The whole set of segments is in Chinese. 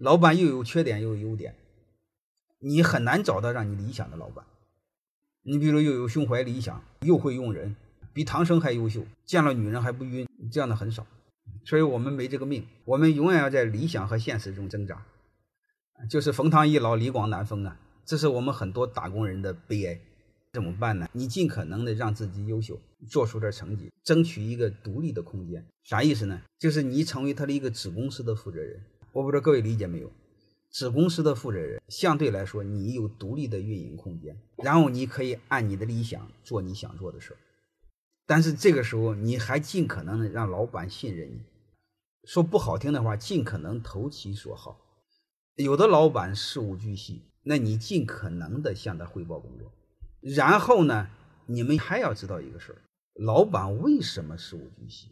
老板又有缺点又有优点，你很难找到让你理想的老板。你比如又有胸怀理想，又会用人，比唐僧还优秀，见了女人还不晕，这样的很少。所以我们没这个命，我们永远要在理想和现实中挣扎。就是冯唐易老，李广难封啊，这是我们很多打工人的悲哀。怎么办呢？你尽可能的让自己优秀，做出点成绩，争取一个独立的空间。啥意思呢？就是你成为他的一个子公司的负责人。我不知道各位理解没有？子公司的负责人相对来说，你有独立的运营空间，然后你可以按你的理想做你想做的事儿。但是这个时候，你还尽可能的让老板信任你。说不好听的话，尽可能投其所好。有的老板事无巨细，那你尽可能的向他汇报工作。然后呢，你们还要知道一个事儿：老板为什么事无巨细？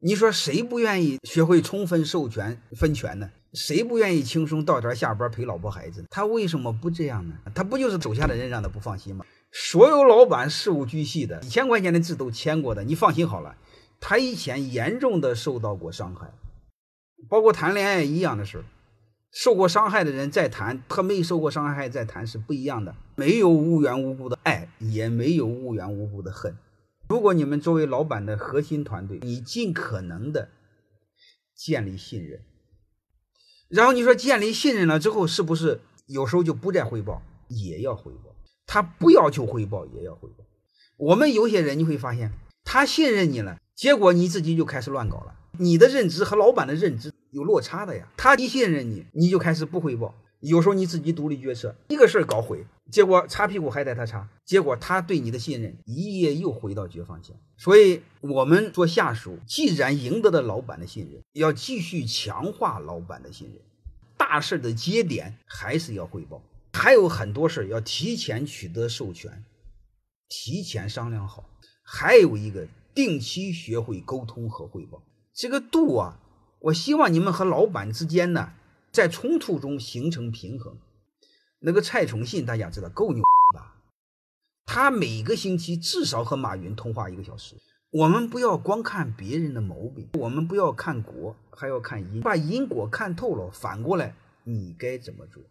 你说谁不愿意学会充分授权分权呢？谁不愿意轻松到点下班陪老婆孩子？他为什么不这样呢？他不就是手下的人让他不放心吗？所有老板事无巨细的，几千块钱的字都签过的，你放心好了。他以前严重的受到过伤害，包括谈恋爱一样的事儿。受过伤害的人再谈和没受过伤害再谈是不一样的。没有无缘无故的爱，也没有无缘无故的恨。如果你们作为老板的核心团队，你尽可能的建立信任，然后你说建立信任了之后，是不是有时候就不再汇报？也要汇报。他不要求汇报，也要汇报。我们有些人你会发现，他信任你了，结果你自己就开始乱搞了。你的认知和老板的认知有落差的呀，他一信任你，你就开始不汇报。有时候你自己独立决策，一个事儿搞毁，结果擦屁股还得他擦，结果他对你的信任一夜又回到解放前。所以，我们做下属，既然赢得了老板的信任，要继续强化老板的信任。大事的节点还是要汇报，还有很多事要提前取得授权，提前商量好。还有一个，定期学会沟通和汇报。这个度啊，我希望你们和老板之间呢，在冲突中形成平衡。那个蔡崇信大家知道够牛吧？他每个星期至少和马云通话一个小时。我们不要光看别人的毛病，我们不要看果，还要看因，把因果看透了，反过来你该怎么做？